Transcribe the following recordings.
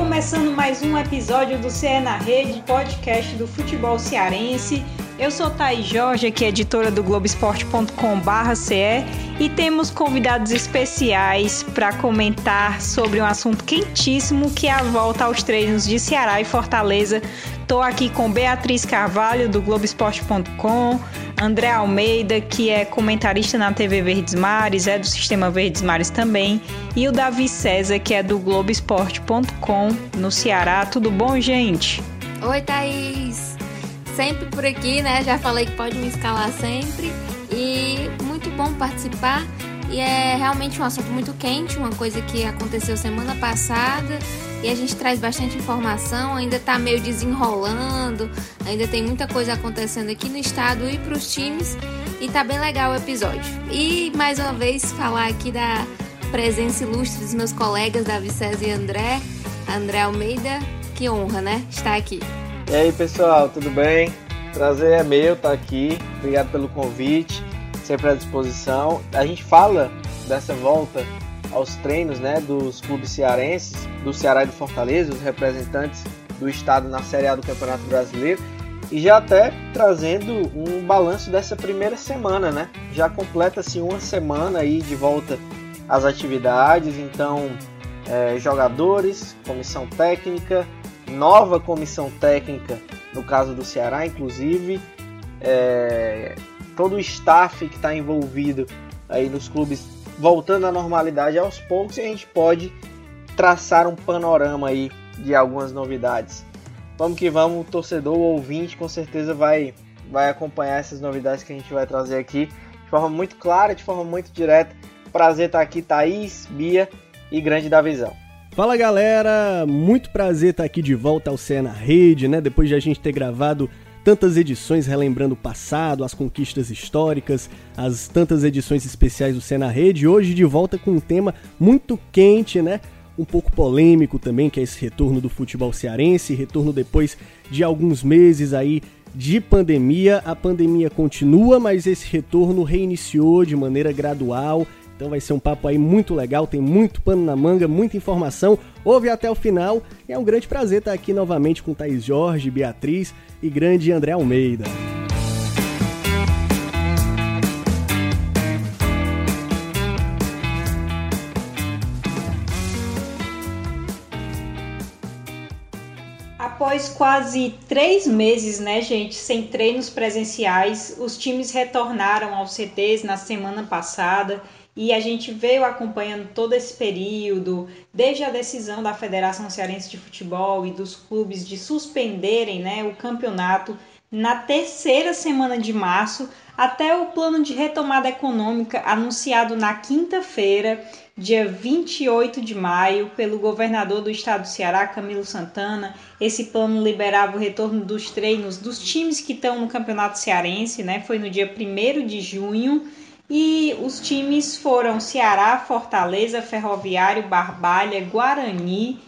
começando mais um episódio do CE na Rede, podcast do futebol cearense. Eu sou Thaís Jorge, aqui editora do Globoesporte.com/ce e temos convidados especiais para comentar sobre um assunto quentíssimo que é a volta aos treinos de Ceará e Fortaleza. Estou aqui com Beatriz Carvalho do Globoesporte.com, André Almeida, que é comentarista na TV Verdes Mares, é do Sistema Verdes Mares também, e o Davi César, que é do Globoesporte.com no Ceará. Tudo bom, gente? Oi, Thaís! sempre por aqui, né? Já falei que pode me escalar sempre. E muito bom participar. E é realmente um assunto muito quente, uma coisa que aconteceu semana passada. E a gente traz bastante informação, ainda tá meio desenrolando, ainda tem muita coisa acontecendo aqui no estado e para os times. E tá bem legal o episódio. E mais uma vez falar aqui da presença ilustre dos meus colegas Davi César e André. André Almeida, que honra, né? Estar aqui. E aí pessoal, tudo bem? Prazer é meu estar aqui. Obrigado pelo convite, sempre à disposição. A gente fala dessa volta aos treinos, né, dos clubes cearenses, do Ceará e do Fortaleza, os representantes do estado na Série A do Campeonato Brasileiro, e já até trazendo um balanço dessa primeira semana, né? Já completa-se uma semana aí de volta às atividades, então é, jogadores, comissão técnica, nova comissão técnica, no caso do Ceará, inclusive, é, todo o staff que está envolvido aí nos clubes voltando à normalidade aos poucos e a gente pode traçar um panorama aí de algumas novidades. Vamos que vamos, torcedor, ouvinte, com certeza vai, vai acompanhar essas novidades que a gente vai trazer aqui de forma muito clara, de forma muito direta. Prazer estar aqui, Thaís, Bia e Grande da Visão. Fala galera, muito prazer estar aqui de volta ao CE na Rede, né? Depois de a gente ter gravado tantas edições relembrando o passado, as conquistas históricas, as tantas edições especiais do CE na Rede, hoje de volta com um tema muito quente, né? Um pouco polêmico também, que é esse retorno do futebol cearense, retorno depois de alguns meses aí de pandemia. A pandemia continua, mas esse retorno reiniciou de maneira gradual então vai ser um papo aí muito legal, tem muito pano na manga, muita informação. Ouve até o final é um grande prazer estar aqui novamente com Thaís Jorge, Beatriz e grande André Almeida. Após quase três meses, né, gente, sem treinos presenciais, os times retornaram aos CTs na semana passada e a gente veio acompanhando todo esse período, desde a decisão da Federação Cearense de Futebol e dos clubes de suspenderem né, o campeonato na terceira semana de março, até o plano de retomada econômica anunciado na quinta-feira, dia 28 de maio, pelo governador do estado do Ceará, Camilo Santana. Esse plano liberava o retorno dos treinos dos times que estão no Campeonato Cearense, né? Foi no dia 1 de junho e os times foram Ceará, Fortaleza, Ferroviário, Barbalha, Guarani,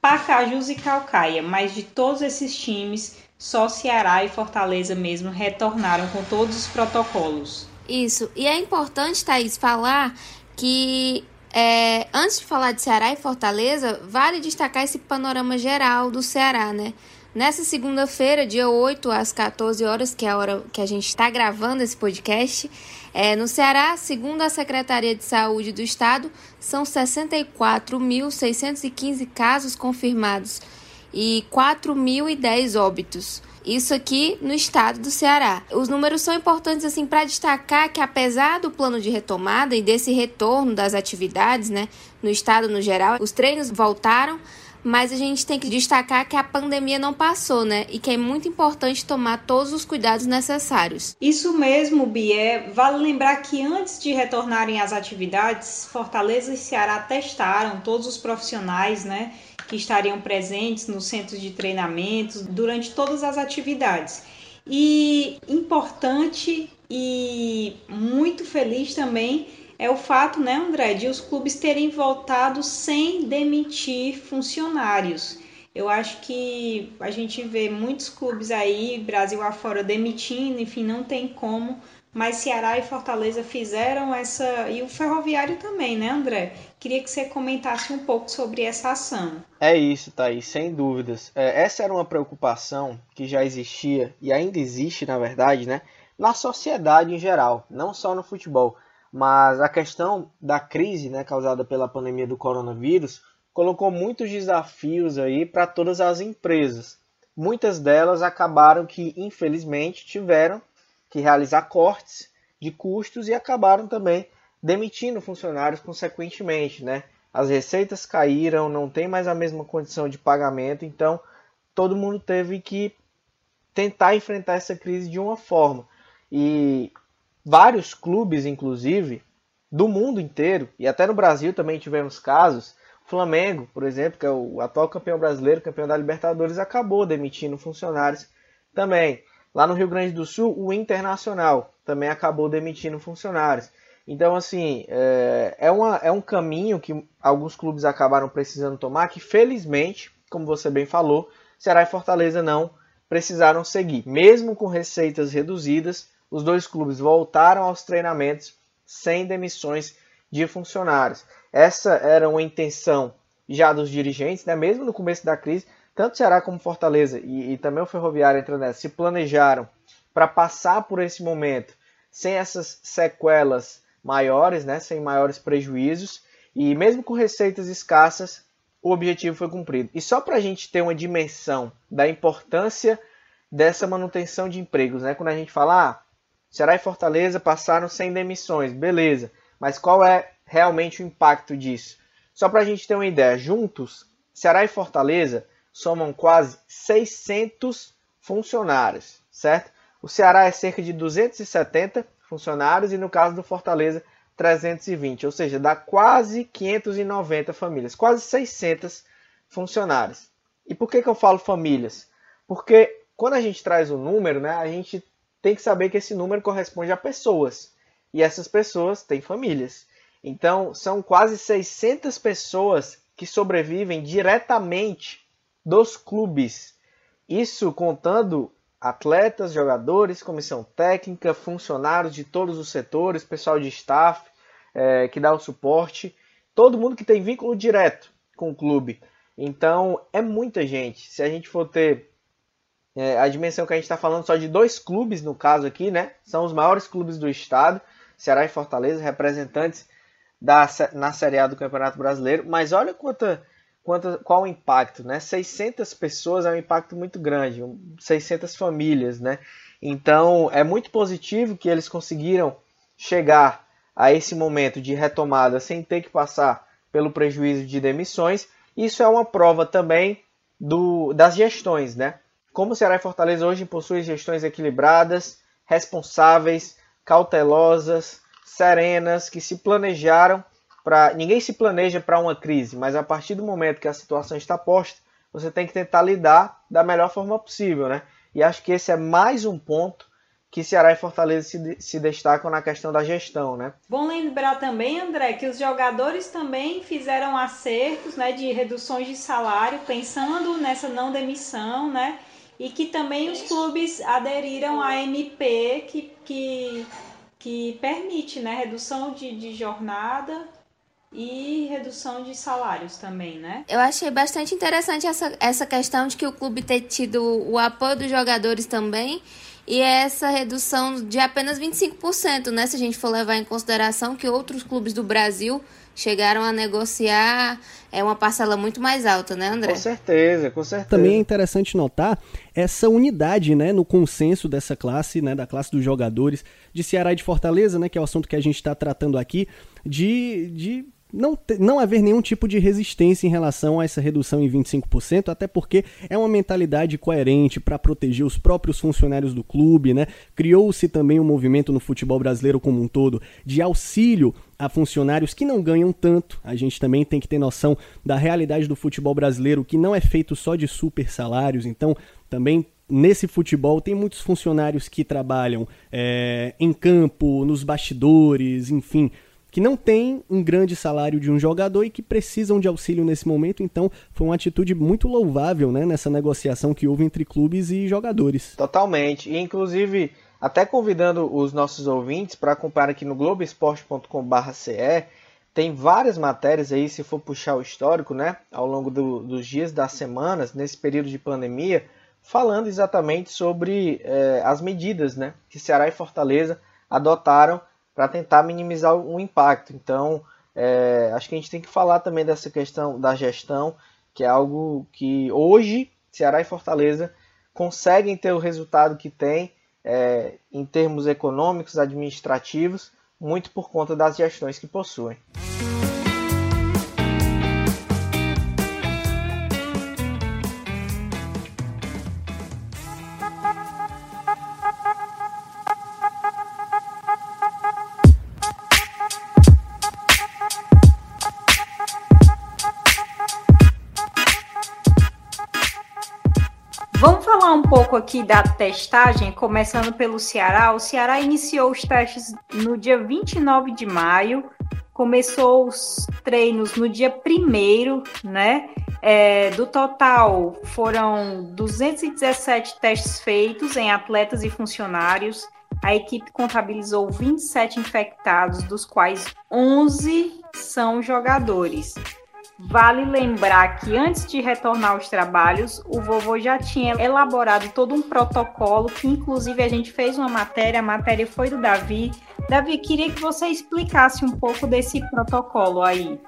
Pacajus e Calcaia. Mas de todos esses times, só Ceará e Fortaleza mesmo retornaram com todos os protocolos. Isso. E é importante, Thaís, falar que é, antes de falar de Ceará e Fortaleza, vale destacar esse panorama geral do Ceará, né? Nessa segunda-feira, dia 8, às 14 horas, que é a hora que a gente está gravando esse podcast, é, no Ceará, segundo a Secretaria de Saúde do Estado, são 64.615 casos confirmados e 4.010 óbitos. Isso aqui no estado do Ceará. Os números são importantes assim para destacar que apesar do plano de retomada e desse retorno das atividades, né, no estado no geral, os treinos voltaram, mas a gente tem que destacar que a pandemia não passou, né? E que é muito importante tomar todos os cuidados necessários. Isso mesmo, Bia. Vale lembrar que antes de retornarem às atividades, Fortaleza e Ceará testaram todos os profissionais, né? Que estariam presentes nos centros de treinamento durante todas as atividades. E importante e muito feliz também é o fato, né, André, de os clubes terem voltado sem demitir funcionários. Eu acho que a gente vê muitos clubes aí, Brasil afora, demitindo, enfim, não tem como, mas Ceará e Fortaleza fizeram essa. E o Ferroviário também, né, André? Queria que você comentasse um pouco sobre essa ação. É isso, Thaís, sem dúvidas. É, essa era uma preocupação que já existia e ainda existe, na verdade, né, na sociedade em geral, não só no futebol. Mas a questão da crise né, causada pela pandemia do coronavírus colocou muitos desafios aí para todas as empresas. Muitas delas acabaram que, infelizmente, tiveram que realizar cortes de custos e acabaram também demitindo funcionários consequentemente, né? As receitas caíram, não tem mais a mesma condição de pagamento, então todo mundo teve que tentar enfrentar essa crise de uma forma. E vários clubes, inclusive, do mundo inteiro, e até no Brasil também tivemos casos, Flamengo, por exemplo, que é o atual campeão brasileiro, campeão da Libertadores, acabou demitindo funcionários também. Lá no Rio Grande do Sul, o Internacional também acabou demitindo funcionários. Então, assim, é, é, uma, é um caminho que alguns clubes acabaram precisando tomar, que felizmente, como você bem falou, Ceará e Fortaleza não precisaram seguir. Mesmo com receitas reduzidas, os dois clubes voltaram aos treinamentos sem demissões de funcionários. Essa era uma intenção já dos dirigentes, né? mesmo no começo da crise, tanto Ceará como Fortaleza e, e também o Ferroviário entrando nessa, se planejaram para passar por esse momento sem essas sequelas maiores, né, sem maiores prejuízos, e mesmo com receitas escassas, o objetivo foi cumprido. E só para a gente ter uma dimensão da importância dessa manutenção de empregos, né, quando a gente fala, ah, Ceará e Fortaleza passaram sem demissões, beleza, mas qual é realmente o impacto disso? Só para a gente ter uma ideia, juntos, Ceará e Fortaleza somam quase 600 funcionários, certo? O Ceará é cerca de 270 funcionários e no caso do Fortaleza 320, ou seja, dá quase 590 famílias, quase 600 funcionários. E por que, que eu falo famílias? Porque quando a gente traz o número, né, a gente tem que saber que esse número corresponde a pessoas. E essas pessoas têm famílias. Então, são quase 600 pessoas que sobrevivem diretamente dos clubes. Isso contando atletas, jogadores, comissão técnica, funcionários de todos os setores, pessoal de staff é, que dá o suporte, todo mundo que tem vínculo direto com o clube. Então é muita gente. Se a gente for ter é, a dimensão que a gente está falando só de dois clubes no caso aqui, né? São os maiores clubes do estado, Ceará e Fortaleza, representantes da, na Série A do Campeonato Brasileiro. Mas olha quanta quanto, qual o impacto, né? 600 pessoas é um impacto muito grande, 600 famílias, né? Então é muito positivo que eles conseguiram chegar a esse momento de retomada sem ter que passar pelo prejuízo de demissões. Isso é uma prova também do, das gestões, né? Como Ceará e Fortaleza hoje possuem gestões equilibradas, responsáveis, cautelosas, serenas, que se planejaram para ninguém se planeja para uma crise, mas a partir do momento que a situação está posta, você tem que tentar lidar da melhor forma possível, né? E acho que esse é mais um ponto que Ceará e Fortaleza se, se destacam na questão da gestão, né? Bom lembrar também, André, que os jogadores também fizeram acertos, né, de reduções de salário, pensando nessa não demissão, né? E que também os clubes aderiram à MP que, que, que permite, né, redução de, de jornada e redução de salários também, né? Eu achei bastante interessante essa, essa questão de que o clube ter tido o apoio dos jogadores também e essa redução de apenas 25%, né? Se a gente for levar em consideração que outros clubes do Brasil chegaram a negociar é uma parcela muito mais alta, né, André? Com certeza, com certeza. Também é interessante notar essa unidade, né, no consenso dessa classe, né, da classe dos jogadores de Ceará e de Fortaleza, né, que é o assunto que a gente está tratando aqui, de, de não, não haver nenhum tipo de resistência em relação a essa redução em 25%, até porque é uma mentalidade coerente para proteger os próprios funcionários do clube, né? Criou-se também um movimento no futebol brasileiro como um todo de auxílio a funcionários que não ganham tanto. A gente também tem que ter noção da realidade do futebol brasileiro, que não é feito só de super salários, então também nesse futebol tem muitos funcionários que trabalham é, em campo, nos bastidores, enfim, que não tem um grande salário de um jogador e que precisam de auxílio nesse momento. Então, foi uma atitude muito louvável né, nessa negociação que houve entre clubes e jogadores. Totalmente. E, inclusive, Até convidando os nossos ouvintes para acompanhar aqui no globesport.com.br tem várias matérias aí, se for puxar o histórico, né, ao longo do, dos dias, das semanas, nesse período de pandemia, falando exatamente sobre é, as medidas né, que Ceará e Fortaleza adotaram para tentar minimizar o impacto. Então, é, acho que a gente tem que falar também dessa questão da gestão, que é algo que hoje Ceará e Fortaleza conseguem ter o resultado que tem é, em termos econômicos, administrativos, muito por conta das gestões que possuem. Aqui da testagem, começando pelo Ceará. O Ceará iniciou os testes no dia 29 de maio, começou os treinos no dia 1 né? É, do total, foram 217 testes feitos em atletas e funcionários. A equipe contabilizou 27 infectados, dos quais 11 são jogadores. Vale lembrar que antes de retornar aos trabalhos, o vovô já tinha elaborado todo um protocolo, que inclusive a gente fez uma matéria, a matéria foi do Davi. Davi, queria que você explicasse um pouco desse protocolo aí.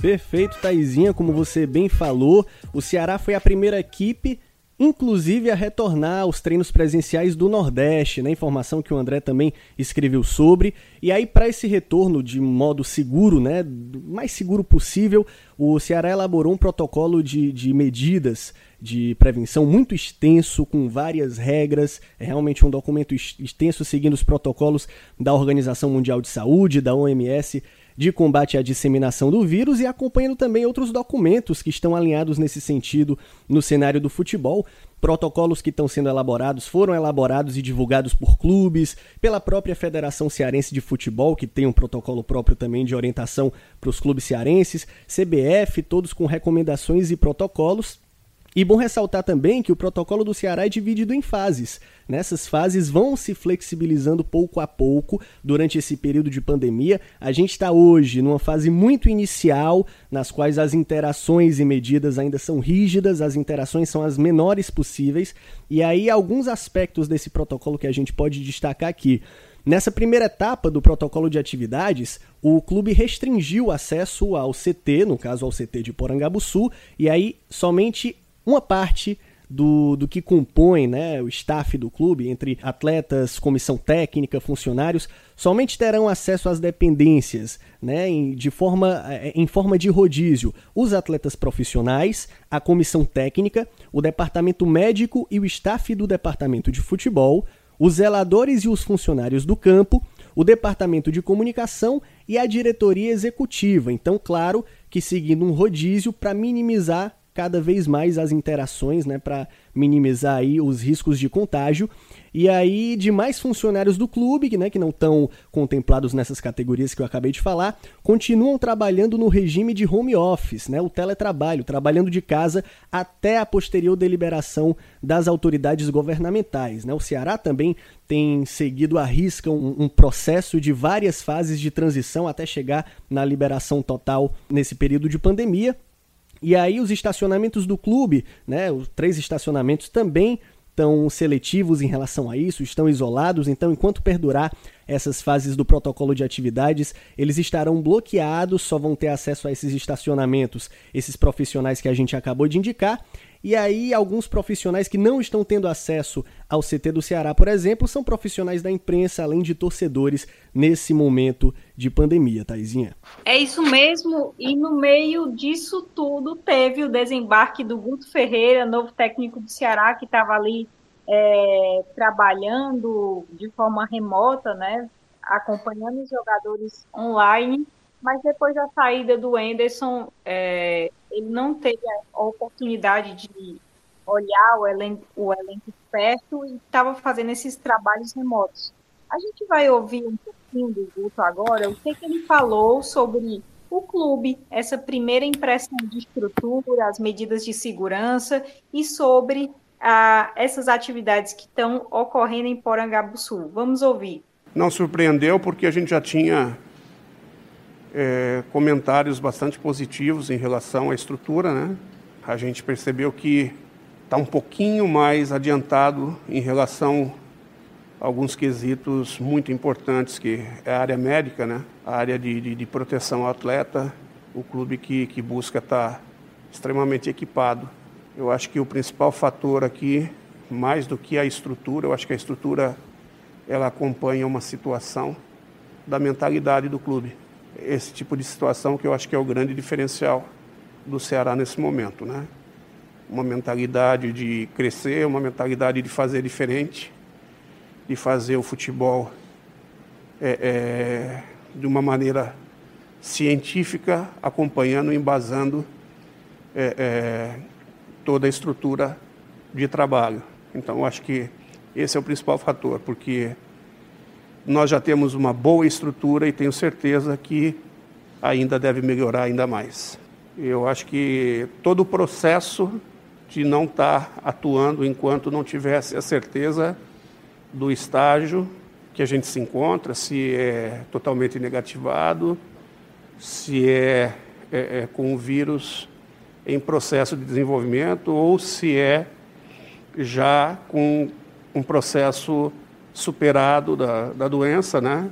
Perfeito, Taizinha, como você bem falou, o Ceará foi a primeira equipe inclusive a retornar aos treinos presenciais do Nordeste, né? Informação que o André também escreveu sobre. E aí, para esse retorno de modo seguro, né? Mais seguro possível, o Ceará elaborou um protocolo de, de medidas de prevenção muito extenso, com várias regras. É realmente um documento extenso, seguindo os protocolos da Organização Mundial de Saúde, da OMS de combate à disseminação do vírus e acompanhando também outros documentos que estão alinhados nesse sentido no cenário do futebol. Protocolos que estão sendo elaborados foram elaborados e divulgados por clubes, pela própria Federação Cearense de Futebol, que tem um protocolo próprio também de orientação para os clubes cearenses, CBF, todos com recomendações e protocolos. E bom ressaltar também que o protocolo do Ceará é dividido em fases. Nessas fases vão se flexibilizando pouco a pouco durante esse período de pandemia. A gente está hoje numa fase muito inicial, nas quais as interações e medidas ainda são rígidas, as interações são as menores possíveis. E aí, alguns aspectos desse protocolo que a gente pode destacar aqui. Nessa primeira etapa do protocolo de atividades, o clube restringiu o acesso ao CT, no caso ao CT de Porangabuçu, e aí somente uma parte do, do que compõe né, o staff do clube, entre atletas, comissão técnica, funcionários, somente terão acesso às dependências né, em, de forma, é, em forma de rodízio. Os atletas profissionais, a comissão técnica, o departamento médico e o staff do departamento de futebol, os zeladores e os funcionários do campo, o departamento de comunicação e a diretoria executiva. Então, claro que seguindo um rodízio para minimizar cada vez mais as interações, né, para minimizar aí os riscos de contágio. E aí, de mais funcionários do clube, né, que não estão contemplados nessas categorias que eu acabei de falar, continuam trabalhando no regime de home office, né, o teletrabalho, trabalhando de casa até a posterior deliberação das autoridades governamentais. Né. O Ceará também tem seguido à risca um, um processo de várias fases de transição até chegar na liberação total nesse período de pandemia. E aí os estacionamentos do clube, né, os três estacionamentos também estão seletivos em relação a isso, estão isolados, então enquanto perdurar essas fases do protocolo de atividades, eles estarão bloqueados, só vão ter acesso a esses estacionamentos, esses profissionais que a gente acabou de indicar, e aí, alguns profissionais que não estão tendo acesso ao CT do Ceará, por exemplo, são profissionais da imprensa, além de torcedores, nesse momento de pandemia, Taizinha. É isso mesmo, e no meio disso tudo teve o desembarque do Guto Ferreira, novo técnico do Ceará, que estava ali é, trabalhando de forma remota, né, acompanhando os jogadores online mas depois da saída do Anderson, é, ele não teve a oportunidade de olhar o elenco, o elenco perto e estava fazendo esses trabalhos remotos. A gente vai ouvir um pouquinho do Guto agora, o que, que ele falou sobre o clube, essa primeira impressão de estrutura, as medidas de segurança e sobre a essas atividades que estão ocorrendo em Porangabuçu. Vamos ouvir. Não surpreendeu porque a gente já tinha é, comentários bastante positivos em relação à estrutura, né? A gente percebeu que está um pouquinho mais adiantado em relação a alguns quesitos muito importantes, que é a área médica, né? a área de, de, de proteção ao atleta, o clube que, que busca estar tá extremamente equipado. Eu acho que o principal fator aqui, mais do que a estrutura, eu acho que a estrutura ela acompanha uma situação da mentalidade do clube esse tipo de situação que eu acho que é o grande diferencial do Ceará nesse momento, né? Uma mentalidade de crescer, uma mentalidade de fazer diferente, de fazer o futebol é, é, de uma maneira científica, acompanhando, embasando é, é toda a estrutura de trabalho. Então, eu acho que esse é o principal fator, porque nós já temos uma boa estrutura e tenho certeza que ainda deve melhorar ainda mais. Eu acho que todo o processo de não estar atuando enquanto não tivesse a certeza do estágio que a gente se encontra, se é totalmente negativado, se é, é, é com o vírus em processo de desenvolvimento ou se é já com um processo superado da, da doença, né?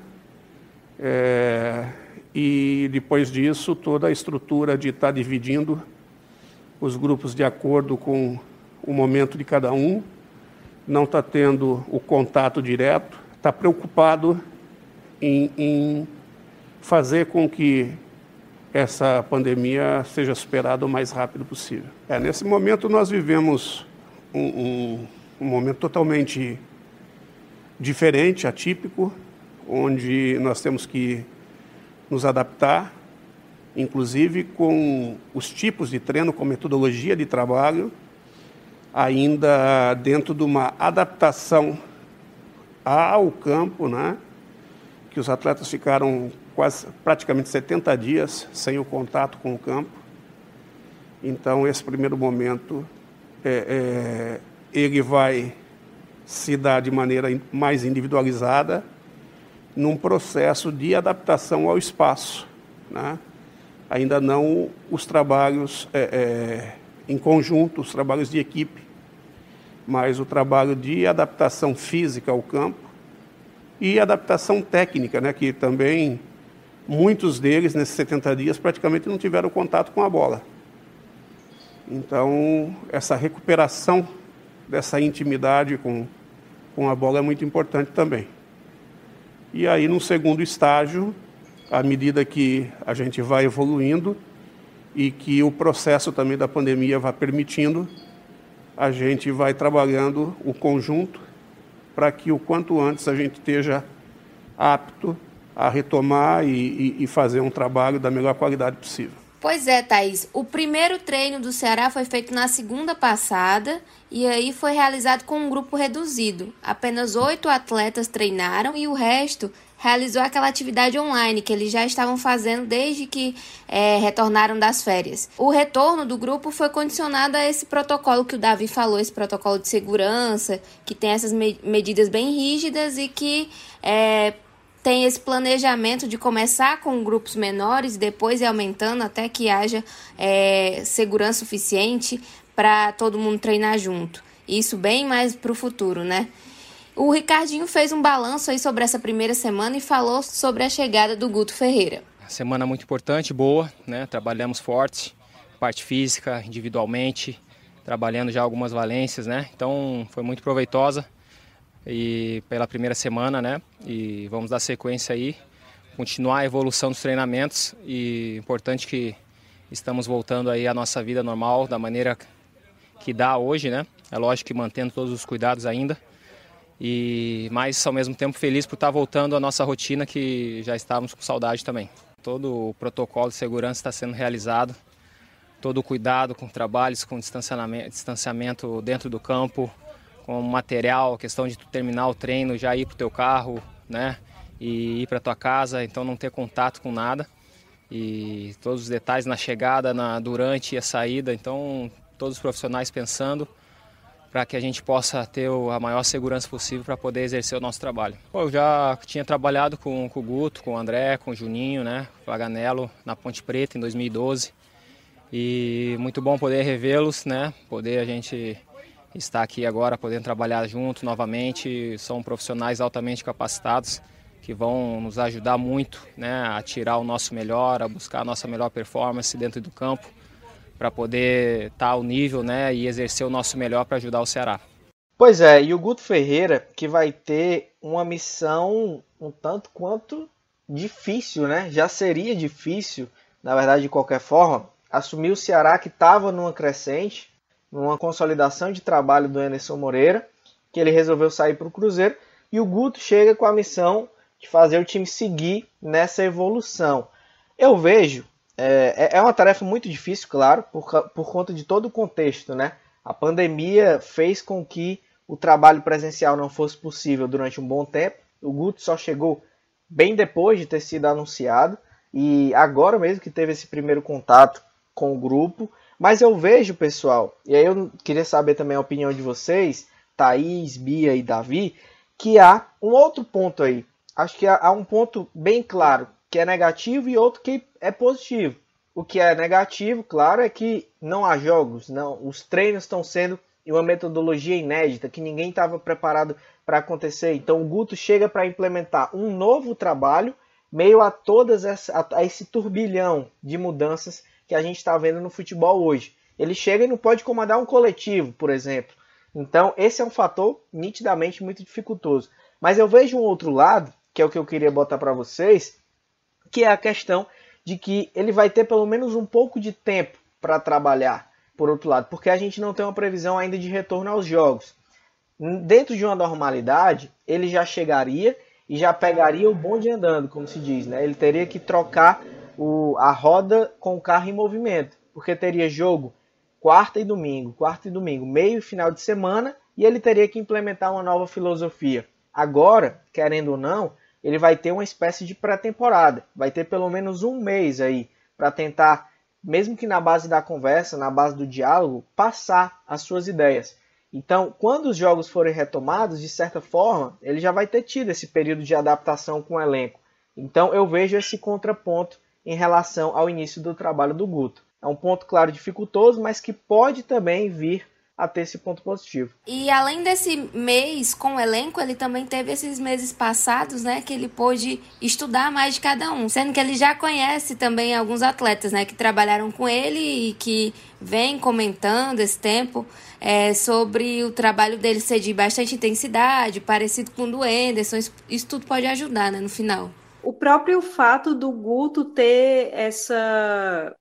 É, e depois disso, toda a estrutura de estar tá dividindo os grupos de acordo com o momento de cada um, não está tendo o contato direto, está preocupado em, em fazer com que essa pandemia seja superada o mais rápido possível. É, nesse momento, nós vivemos um, um, um momento totalmente diferente, atípico, onde nós temos que nos adaptar, inclusive com os tipos de treino, com metodologia de trabalho, ainda dentro de uma adaptação ao campo, né? que os atletas ficaram quase praticamente 70 dias sem o contato com o campo. Então, esse primeiro momento, é, é, ele vai se dá de maneira mais individualizada num processo de adaptação ao espaço. Né? Ainda não os trabalhos é, é, em conjunto, os trabalhos de equipe, mas o trabalho de adaptação física ao campo e adaptação técnica, né? que também muitos deles, nesses 70 dias, praticamente não tiveram contato com a bola. Então, essa recuperação dessa intimidade com com a bola é muito importante também. E aí, no segundo estágio, à medida que a gente vai evoluindo e que o processo também da pandemia vai permitindo, a gente vai trabalhando o conjunto para que o quanto antes a gente esteja apto a retomar e, e, e fazer um trabalho da melhor qualidade possível. Pois é, Thaís. O primeiro treino do Ceará foi feito na segunda passada e aí foi realizado com um grupo reduzido. Apenas oito atletas treinaram e o resto realizou aquela atividade online que eles já estavam fazendo desde que é, retornaram das férias. O retorno do grupo foi condicionado a esse protocolo que o Davi falou, esse protocolo de segurança, que tem essas me medidas bem rígidas e que é, tem esse planejamento de começar com grupos menores depois ir aumentando até que haja é, segurança suficiente para todo mundo treinar junto. Isso bem mais para o futuro, né? O Ricardinho fez um balanço aí sobre essa primeira semana e falou sobre a chegada do Guto Ferreira. Semana muito importante, boa, né? Trabalhamos forte, parte física, individualmente, trabalhando já algumas valências, né? Então foi muito proveitosa e pela primeira semana, né? E vamos dar sequência aí, continuar a evolução dos treinamentos e importante que estamos voltando aí à nossa vida normal da maneira que dá hoje, né? É lógico que mantendo todos os cuidados ainda. E mais ao mesmo tempo feliz por estar voltando à nossa rotina que já estávamos com saudade também. Todo o protocolo de segurança está sendo realizado, todo o cuidado com trabalhos, com distanciamento, distanciamento dentro do campo, com material, questão de tu terminar o treino, já ir pro teu carro, né? E ir para tua casa, então não ter contato com nada. E todos os detalhes na chegada, na durante e a saída, então todos os profissionais pensando para que a gente possa ter a maior segurança possível para poder exercer o nosso trabalho. Pô, eu já tinha trabalhado com, com, o Guto, com o André, com o Juninho, né, com o Aganello na Ponte Preta em 2012 e muito bom poder revê-los, né, poder a gente estar aqui agora, podendo trabalhar junto novamente. São profissionais altamente capacitados que vão nos ajudar muito, né, a tirar o nosso melhor, a buscar a nossa melhor performance dentro do campo para poder estar tá ao nível né, e exercer o nosso melhor para ajudar o Ceará. Pois é, e o Guto Ferreira que vai ter uma missão um tanto quanto difícil, né? Já seria difícil, na verdade, de qualquer forma, assumir o Ceará que estava numa crescente, numa consolidação de trabalho do Anderson Moreira, que ele resolveu sair para o Cruzeiro, e o Guto chega com a missão de fazer o time seguir nessa evolução. Eu vejo é, é, é uma tarefa muito difícil, claro, por, por conta de todo o contexto, né? A pandemia fez com que o trabalho presencial não fosse possível durante um bom tempo. O Guto só chegou bem depois de ter sido anunciado e agora mesmo que teve esse primeiro contato com o grupo. Mas eu vejo, pessoal, e aí eu queria saber também a opinião de vocês, Thaís, Bia e Davi, que há um outro ponto aí. Acho que há, um ponto bem claro que é negativo e outro que é positivo. O que é negativo, claro, é que não há jogos, não. Os treinos estão sendo em uma metodologia inédita que ninguém estava preparado para acontecer. Então o Guto chega para implementar um novo trabalho meio a todas essa, a, esse turbilhão de mudanças que a gente está vendo no futebol hoje. Ele chega e não pode comandar um coletivo, por exemplo. Então esse é um fator nitidamente muito dificultoso. Mas eu vejo um outro lado, que é o que eu queria botar para vocês, que é a questão de que ele vai ter pelo menos um pouco de tempo para trabalhar, por outro lado, porque a gente não tem uma previsão ainda de retorno aos jogos. Dentro de uma normalidade, ele já chegaria e já pegaria o bonde andando, como se diz, né? Ele teria que trocar o, a roda com o carro em movimento, porque teria jogo quarta e domingo, quarta e domingo, meio e final de semana, e ele teria que implementar uma nova filosofia. Agora, querendo ou não, ele vai ter uma espécie de pré-temporada. Vai ter pelo menos um mês aí para tentar, mesmo que na base da conversa, na base do diálogo, passar as suas ideias. Então, quando os jogos forem retomados, de certa forma, ele já vai ter tido esse período de adaptação com o elenco. Então, eu vejo esse contraponto em relação ao início do trabalho do Guto. É um ponto, claro, dificultoso, mas que pode também vir a ter esse ponto positivo. E além desse mês com o elenco, ele também teve esses meses passados, né, que ele pôde estudar mais de cada um, sendo que ele já conhece também alguns atletas, né, que trabalharam com ele e que vem comentando esse tempo é, sobre o trabalho dele ser de bastante intensidade, parecido com o do Anderson. Isso tudo pode ajudar, né, no final. O próprio fato do Guto ter essa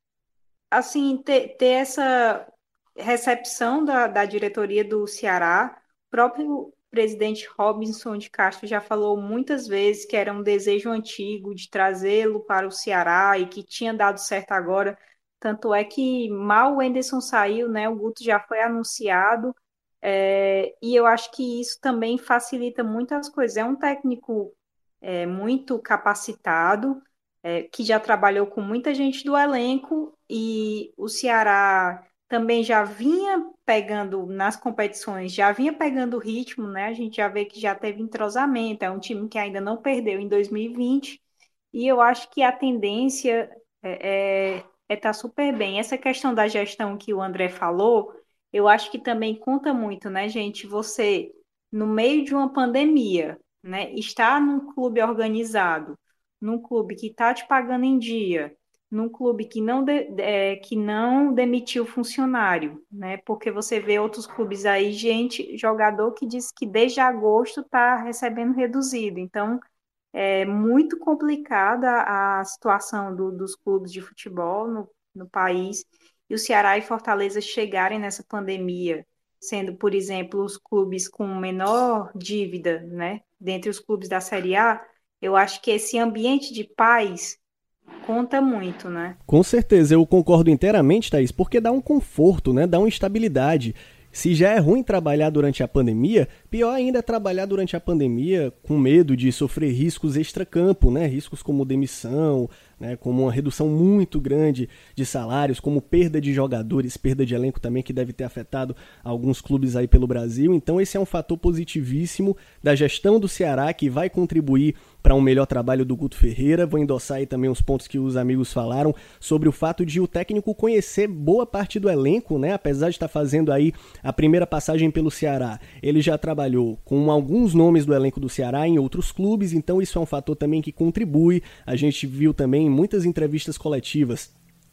assim ter, ter essa recepção da, da diretoria do Ceará, o próprio presidente Robinson de Castro já falou muitas vezes que era um desejo antigo de trazê-lo para o Ceará e que tinha dado certo agora. Tanto é que mal o Enderson saiu, né? O Guto já foi anunciado. É, e eu acho que isso também facilita muitas coisas. É um técnico é, muito capacitado, é, que já trabalhou com muita gente do elenco, e o Ceará também já vinha pegando nas competições, já vinha pegando ritmo, né? A gente já vê que já teve entrosamento, é um time que ainda não perdeu em 2020, e eu acho que a tendência é estar é, é tá super bem. Essa questão da gestão que o André falou, eu acho que também conta muito, né, gente? Você, no meio de uma pandemia, né, estar num clube organizado, num clube que está te pagando em dia, num clube que não, de, é, que não demitiu funcionário, né? Porque você vê outros clubes aí, gente, jogador que diz que desde agosto está recebendo reduzido. Então, é muito complicada a situação do, dos clubes de futebol no, no país. E o Ceará e Fortaleza chegarem nessa pandemia, sendo, por exemplo, os clubes com menor dívida, né? Dentre os clubes da Série A, eu acho que esse ambiente de paz conta muito, né? Com certeza, eu concordo inteiramente, Thaís, porque dá um conforto, né? Dá uma estabilidade. Se já é ruim trabalhar durante a pandemia, pior ainda é trabalhar durante a pandemia com medo de sofrer riscos extracampo, né? Riscos como demissão, né, como uma redução muito grande de salários, como perda de jogadores, perda de elenco também, que deve ter afetado alguns clubes aí pelo Brasil. Então, esse é um fator positivíssimo da gestão do Ceará que vai contribuir para um melhor trabalho do Guto Ferreira. Vou endossar aí também os pontos que os amigos falaram sobre o fato de o técnico conhecer boa parte do elenco, né? Apesar de estar fazendo aí a primeira passagem pelo Ceará, ele já trabalhou com alguns nomes do elenco do Ceará em outros clubes, então isso é um fator também que contribui. A gente viu também em muitas entrevistas coletivas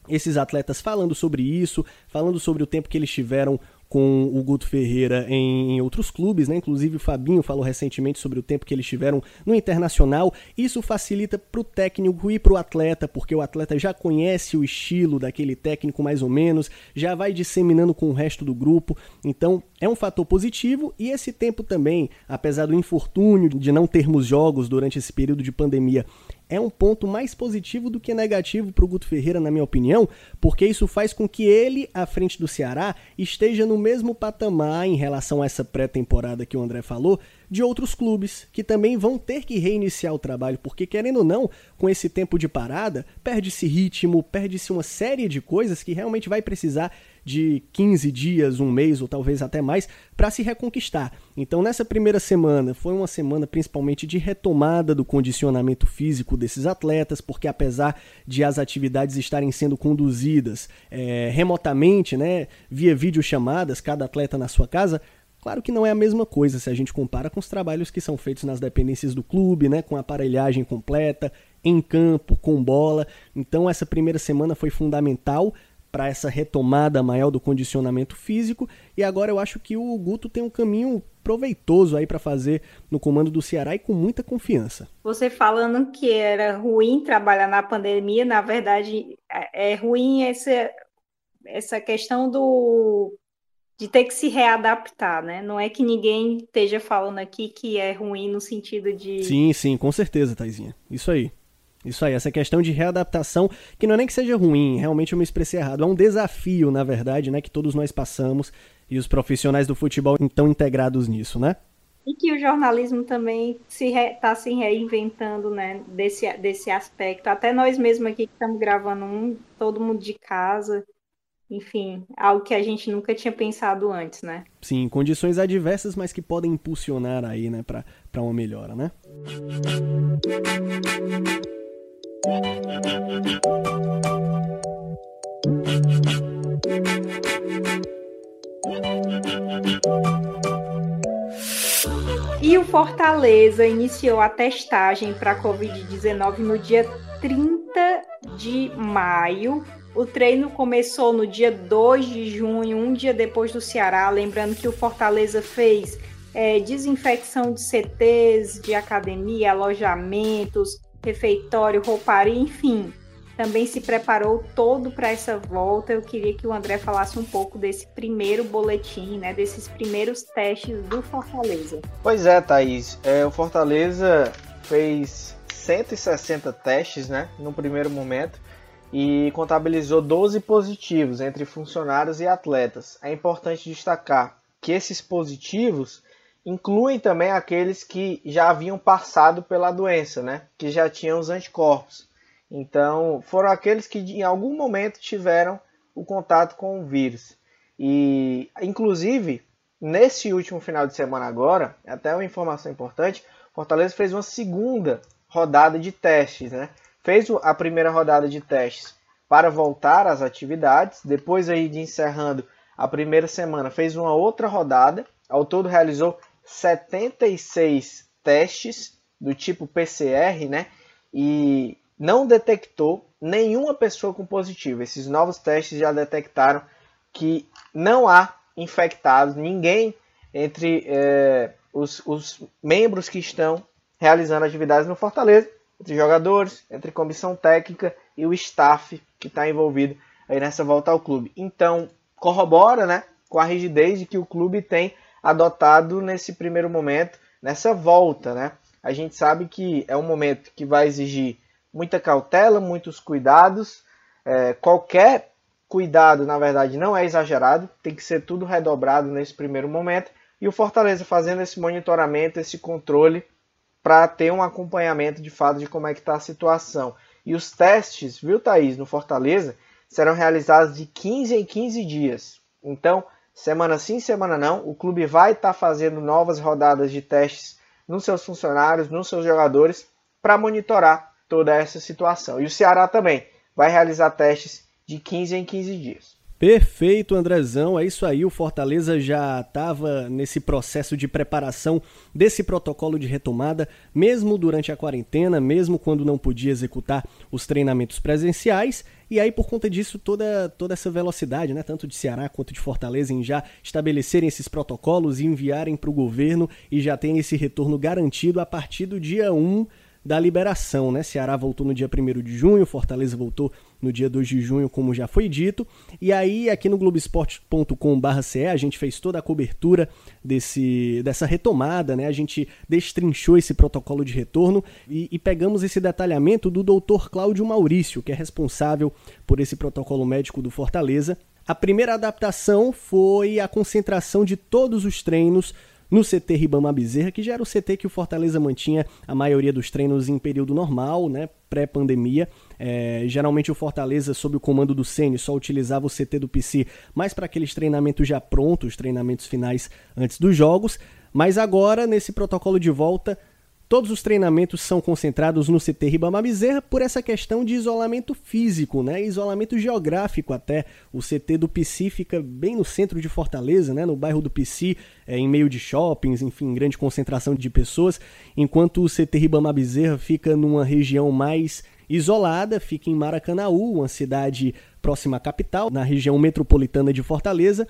esses atletas falando sobre isso, falando sobre o tempo que eles tiveram com o Guto Ferreira em, em, outros clubes, né? Inclusive o Fabinho falou recentemente sobre o tempo que eles tiveram no Internacional. Isso facilita para o técnico e para o atleta, porque o atleta já conhece o estilo daquele técnico mais ou menos, já vai disseminando com o resto do grupo. Então é um fator positivo e esse tempo também, apesar do infortúnio de não termos jogos durante esse período de pandemia, é um ponto mais positivo do que negativo para o Guto Ferreira, na minha opinião, porque isso faz com que ele, à frente do Ceará, esteja no mesmo patamar em relação a essa pré-temporada que o André falou, de outros clubes, que também vão ter que reiniciar o trabalho, porque querendo ou não, com esse tempo de parada, perde-se ritmo, perde-se uma série de coisas que realmente vai precisar de 15 dias, um mês ou talvez até mais para se reconquistar. Então, nessa primeira semana, foi uma semana principalmente de retomada do condicionamento físico desses atletas, porque apesar de as atividades estarem sendo conduzidas é, remotamente, né, via videochamadas, cada atleta na sua casa, Claro que não é a mesma coisa se a gente compara com os trabalhos que são feitos nas dependências do clube, né, com aparelhagem completa, em campo, com bola. Então essa primeira semana foi fundamental para essa retomada maior do condicionamento físico e agora eu acho que o Guto tem um caminho proveitoso aí para fazer no comando do Ceará e com muita confiança. Você falando que era ruim trabalhar na pandemia, na verdade é, é ruim essa essa questão do de ter que se readaptar, né? Não é que ninguém esteja falando aqui que é ruim no sentido de Sim, sim, com certeza, Taizinha. Isso aí. Isso aí, essa questão de readaptação, que não é nem que seja ruim, realmente eu me expressei errado, é um desafio, na verdade, né, que todos nós passamos e os profissionais do futebol estão integrados nisso, né? E que o jornalismo também está se, re, tá se reinventando, né, desse, desse aspecto. Até nós mesmos aqui que estamos gravando um, todo mundo de casa, enfim, algo que a gente nunca tinha pensado antes, né? Sim, condições adversas, mas que podem impulsionar aí, né, para uma melhora, né? E o Fortaleza iniciou a testagem para a Covid-19 no dia 30 de maio. O treino começou no dia 2 de junho, um dia depois do Ceará. Lembrando que o Fortaleza fez é, desinfecção de CTs, de academia, alojamentos, refeitório, rouparia, enfim. Também se preparou todo para essa volta. Eu queria que o André falasse um pouco desse primeiro boletim, né, desses primeiros testes do Fortaleza. Pois é, Thaís. É, o Fortaleza fez 160 testes né, no primeiro momento e contabilizou 12 positivos entre funcionários e atletas. É importante destacar que esses positivos incluem também aqueles que já haviam passado pela doença, né? que já tinham os anticorpos. Então, foram aqueles que em algum momento tiveram o contato com o vírus. E, inclusive, nesse último final de semana agora, até uma informação importante, Fortaleza fez uma segunda rodada de testes, né? Fez a primeira rodada de testes para voltar às atividades, depois aí de encerrando a primeira semana, fez uma outra rodada, ao todo realizou 76 testes do tipo PCR, né? E não detectou nenhuma pessoa com positivo. Esses novos testes já detectaram que não há infectados, ninguém entre é, os, os membros que estão realizando atividades no Fortaleza, entre jogadores, entre comissão técnica e o staff que está envolvido aí nessa volta ao clube. Então, corrobora né, com a rigidez de que o clube tem adotado nesse primeiro momento, nessa volta, né? A gente sabe que é um momento que vai exigir muita cautela, muitos cuidados. É, qualquer cuidado, na verdade, não é exagerado, tem que ser tudo redobrado nesse primeiro momento. E o Fortaleza fazendo esse monitoramento, esse controle, para ter um acompanhamento de fato de como é que está a situação. E os testes, viu, Thaís, no Fortaleza, serão realizados de 15 em 15 dias. Então, semana sim, semana não, o clube vai estar tá fazendo novas rodadas de testes nos seus funcionários, nos seus jogadores, para monitorar toda essa situação. E o Ceará também vai realizar testes de 15 em 15 dias. Perfeito, Andrezão. É isso aí. O Fortaleza já estava nesse processo de preparação desse protocolo de retomada, mesmo durante a quarentena, mesmo quando não podia executar os treinamentos presenciais. E aí, por conta disso, toda, toda essa velocidade, né, tanto de Ceará quanto de Fortaleza, em já estabelecerem esses protocolos e enviarem para o governo e já tem esse retorno garantido a partir do dia 1 da liberação, né? Ceará voltou no dia 1 de junho, Fortaleza voltou no dia 2 de junho, como já foi dito. E aí, aqui no globesport.com.br a gente fez toda a cobertura desse, dessa retomada, né? A gente destrinchou esse protocolo de retorno e, e pegamos esse detalhamento do doutor Cláudio Maurício, que é responsável por esse protocolo médico do Fortaleza. A primeira adaptação foi a concentração de todos os treinos no CT Ribama Bezerra, que já era o CT que o Fortaleza mantinha a maioria dos treinos em período normal, né, pré-pandemia. É, geralmente o Fortaleza, sob o comando do Ceni, só utilizava o CT do PC mais para aqueles treinamentos já prontos, treinamentos finais antes dos jogos. Mas agora, nesse protocolo de volta, Todos os treinamentos são concentrados no CT Ribamar Bezerra por essa questão de isolamento físico, né? isolamento geográfico até. O CT do PC fica bem no centro de Fortaleza, né? no bairro do PC, é, em meio de shoppings, enfim, grande concentração de pessoas, enquanto o CT Ribamar Bezerra fica numa região mais isolada, fica em Maracanaú, uma cidade próxima à capital, na região metropolitana de Fortaleza,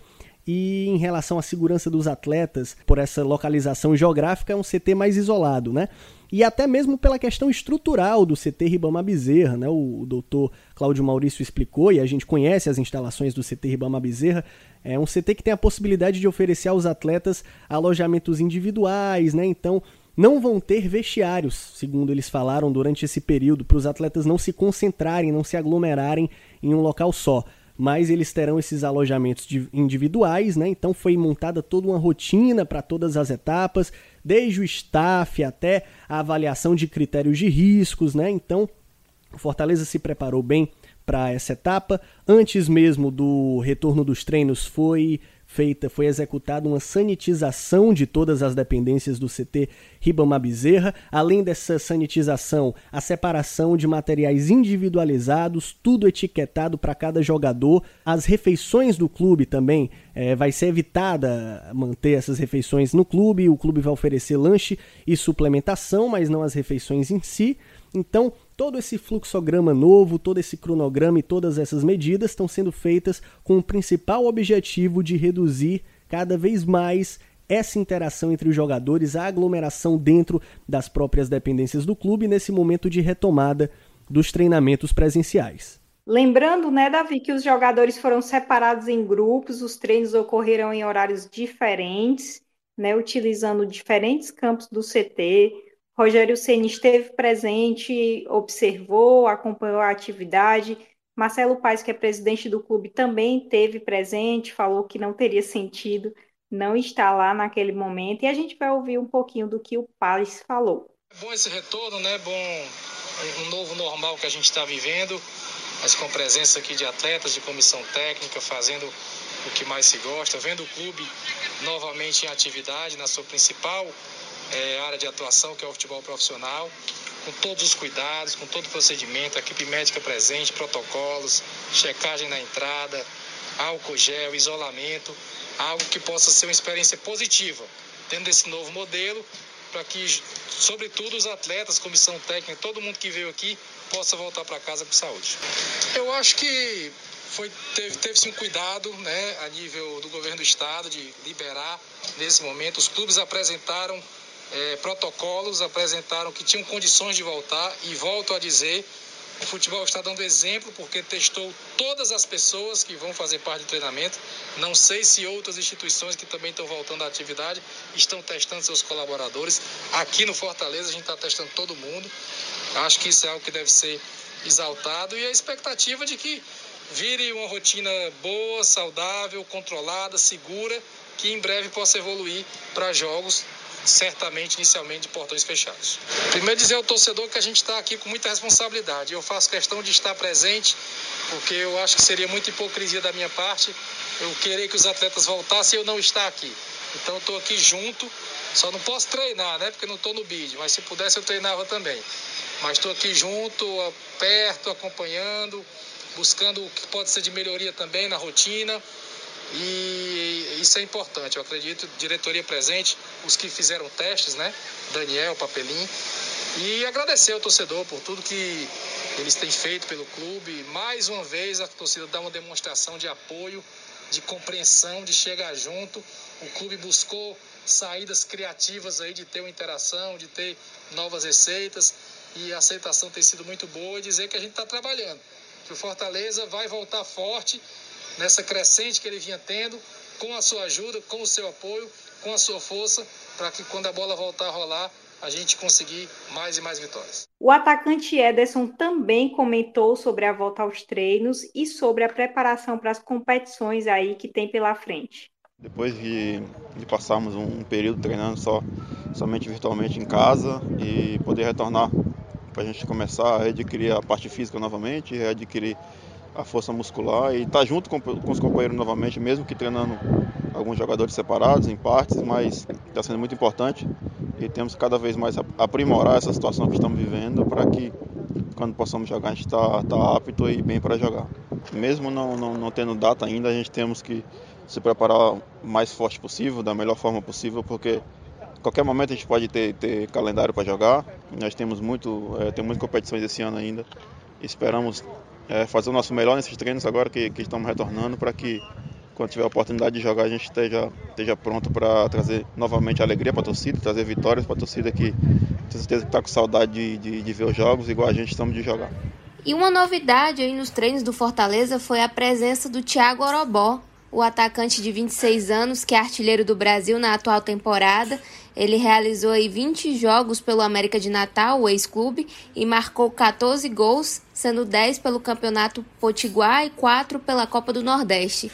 e em relação à segurança dos atletas, por essa localização geográfica, é um CT mais isolado, né? E até mesmo pela questão estrutural do CT Ribama Bezerra, né? O, doutor Cláudio Maurício explicou, e a gente conhece as instalações do CT Ribama Bezerra, é um CT que tem a possibilidade de oferecer aos atletas alojamentos individuais, né? Então, não vão ter vestiários, segundo eles falaram durante esse período, para os atletas não se concentrarem, não se aglomerarem em um local só mas eles terão esses alojamentos individuais, né? Então foi montada toda uma rotina para todas as etapas, desde o staff até a avaliação de critérios de riscos, né? Então, o Fortaleza se preparou bem para essa etapa. Antes mesmo do retorno dos treinos, foi feita, foi executada uma sanitização de todas as dependências do CT Ribamar Bezerra. Além dessa sanitização, a separação de materiais individualizados, tudo etiquetado para cada jogador. As refeições do clube também é, vai ser evitada manter essas refeições no clube. O clube vai oferecer lanche e suplementação, mas não as refeições em si. Então, todo esse fluxograma novo, todo esse cronograma e todas essas medidas estão sendo feitas com o principal objetivo de reduzir cada vez mais essa interação entre os jogadores, a aglomeração dentro das próprias dependências do clube nesse momento de retomada dos treinamentos presenciais. Lembrando, né, Davi, que os jogadores foram separados em grupos, os treinos ocorreram em horários diferentes, né, utilizando diferentes campos do CT, Rogério Ceni esteve presente, observou, acompanhou a atividade. Marcelo Paes, que é presidente do clube, também esteve presente, falou que não teria sentido não estar lá naquele momento. E a gente vai ouvir um pouquinho do que o Paes falou. Bom esse retorno, né? Bom um novo normal que a gente está vivendo, mas com presença aqui de atletas, de comissão técnica, fazendo o que mais se gosta, vendo o clube novamente em atividade na sua principal é, área de atuação, que é o futebol profissional, com todos os cuidados, com todo o procedimento, equipe médica presente, protocolos, checagem na entrada, álcool gel, isolamento, algo que possa ser uma experiência positiva dentro desse novo modelo, para que, sobretudo, os atletas, comissão técnica, todo mundo que veio aqui possa voltar para casa com saúde. Eu acho que foi, teve, teve sim um cuidado né, a nível do governo do estado de liberar nesse momento. Os clubes apresentaram é, protocolos, apresentaram que tinham condições de voltar e volto a dizer, o futebol está dando exemplo porque testou todas as pessoas que vão fazer parte do treinamento. Não sei se outras instituições que também estão voltando à atividade estão testando seus colaboradores. Aqui no Fortaleza a gente está testando todo mundo. Acho que isso é algo que deve ser exaltado e a expectativa de que vire uma rotina boa, saudável, controlada, segura, que em breve possa evoluir para jogos certamente inicialmente de portões fechados. Primeiro dizer ao torcedor que a gente está aqui com muita responsabilidade. Eu faço questão de estar presente, porque eu acho que seria muita hipocrisia da minha parte eu querer que os atletas voltassem e eu não estar aqui. Então estou aqui junto, só não posso treinar, né? Porque não estou no bid, mas se pudesse eu treinava também. Mas estou aqui junto, perto, acompanhando, buscando o que pode ser de melhoria também na rotina. E isso é importante, eu acredito, diretoria presente, os que fizeram testes, né? Daniel, Papelim. E agradecer ao torcedor por tudo que eles têm feito pelo clube. Mais uma vez a torcida dá uma demonstração de apoio, de compreensão, de chegar junto. O clube buscou saídas criativas aí de ter uma interação, de ter novas receitas e a aceitação tem sido muito boa e dizer que a gente está trabalhando, que o Fortaleza vai voltar forte nessa crescente que ele vinha tendo, com a sua ajuda, com o seu apoio, com a sua força, para que quando a bola voltar a rolar, a gente conseguir mais e mais vitórias. O atacante Ederson também comentou sobre a volta aos treinos e sobre a preparação para as competições aí que tem pela frente. Depois de, de passarmos um período treinando só somente virtualmente em casa e poder retornar para a gente começar a adquirir a parte física novamente, readquirir a força muscular e estar tá junto com, com, os companheiros novamente, mesmo que treinando alguns jogadores separados, em partes, mas está sendo muito importante e temos cada vez mais aprimorar essa situação que estamos vivendo para que quando possamos jogar a gente está tá apto e bem para jogar. Mesmo não, não, não tendo data ainda, a gente temos que se preparar o mais forte possível, da melhor forma possível, porque qualquer momento a gente pode ter, ter calendário para jogar. Nós temos muito, é, tem muitas competições esse ano ainda. Esperamos é, fazer o nosso melhor nesses treinos agora que, que estamos retornando para que quando tiver a oportunidade de jogar a gente esteja, esteja pronto para trazer novamente alegria para a torcida, trazer vitórias para a torcida que tenho certeza que está com saudade de, de, de ver os jogos igual a gente estamos de jogar. E uma novidade aí nos treinos do Fortaleza foi a presença do Thiago Orobó, o atacante de 26 anos, que é artilheiro do Brasil na atual temporada. Ele realizou aí 20 jogos pelo América de Natal, o ex-clube, e marcou 14 gols, sendo 10 pelo Campeonato Potiguar e 4 pela Copa do Nordeste.